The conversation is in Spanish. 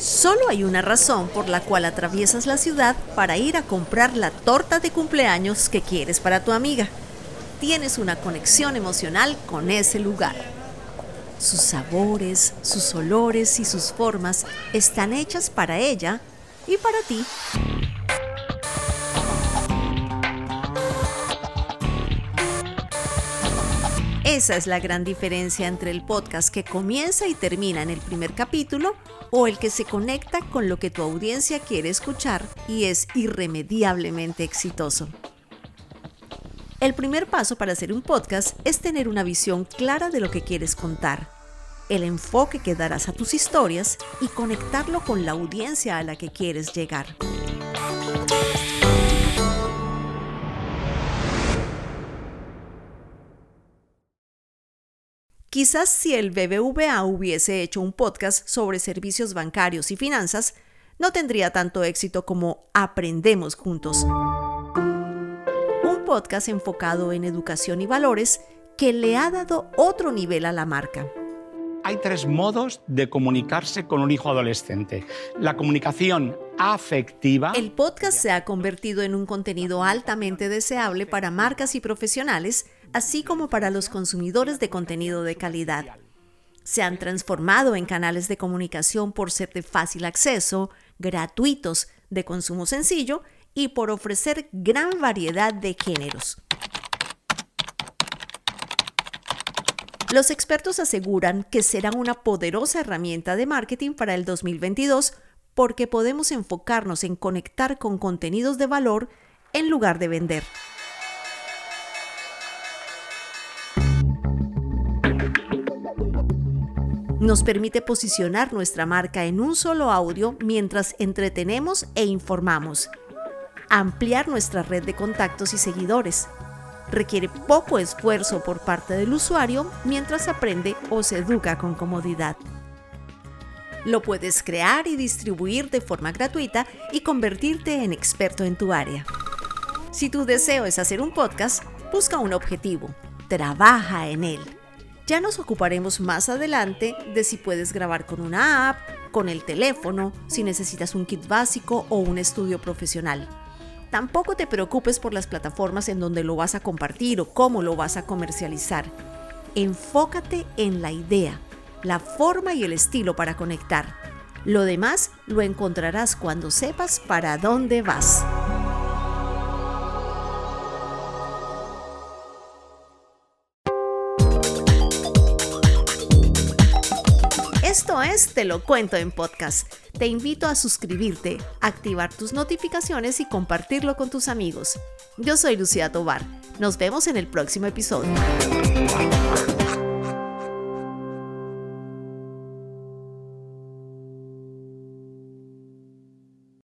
Solo hay una razón por la cual atraviesas la ciudad para ir a comprar la torta de cumpleaños que quieres para tu amiga. Tienes una conexión emocional con ese lugar. Sus sabores, sus olores y sus formas están hechas para ella y para ti. Esa es la gran diferencia entre el podcast que comienza y termina en el primer capítulo o el que se conecta con lo que tu audiencia quiere escuchar y es irremediablemente exitoso. El primer paso para hacer un podcast es tener una visión clara de lo que quieres contar, el enfoque que darás a tus historias y conectarlo con la audiencia a la que quieres llegar. Quizás si el BBVA hubiese hecho un podcast sobre servicios bancarios y finanzas, no tendría tanto éxito como Aprendemos Juntos. Un podcast enfocado en educación y valores que le ha dado otro nivel a la marca. Hay tres modos de comunicarse con un hijo adolescente. La comunicación afectiva. El podcast se ha convertido en un contenido altamente deseable para marcas y profesionales así como para los consumidores de contenido de calidad. Se han transformado en canales de comunicación por ser de fácil acceso, gratuitos, de consumo sencillo y por ofrecer gran variedad de géneros. Los expertos aseguran que serán una poderosa herramienta de marketing para el 2022 porque podemos enfocarnos en conectar con contenidos de valor en lugar de vender. Nos permite posicionar nuestra marca en un solo audio mientras entretenemos e informamos. Ampliar nuestra red de contactos y seguidores. Requiere poco esfuerzo por parte del usuario mientras aprende o se educa con comodidad. Lo puedes crear y distribuir de forma gratuita y convertirte en experto en tu área. Si tu deseo es hacer un podcast, busca un objetivo, trabaja en él ya nos ocuparemos más adelante de si puedes grabar con una app, con el teléfono, si necesitas un kit básico o un estudio profesional. Tampoco te preocupes por las plataformas en donde lo vas a compartir o cómo lo vas a comercializar. Enfócate en la idea, la forma y el estilo para conectar. Lo demás lo encontrarás cuando sepas para dónde vas. Esto es Te lo cuento en podcast. Te invito a suscribirte, activar tus notificaciones y compartirlo con tus amigos. Yo soy Lucía Tobar. Nos vemos en el próximo episodio.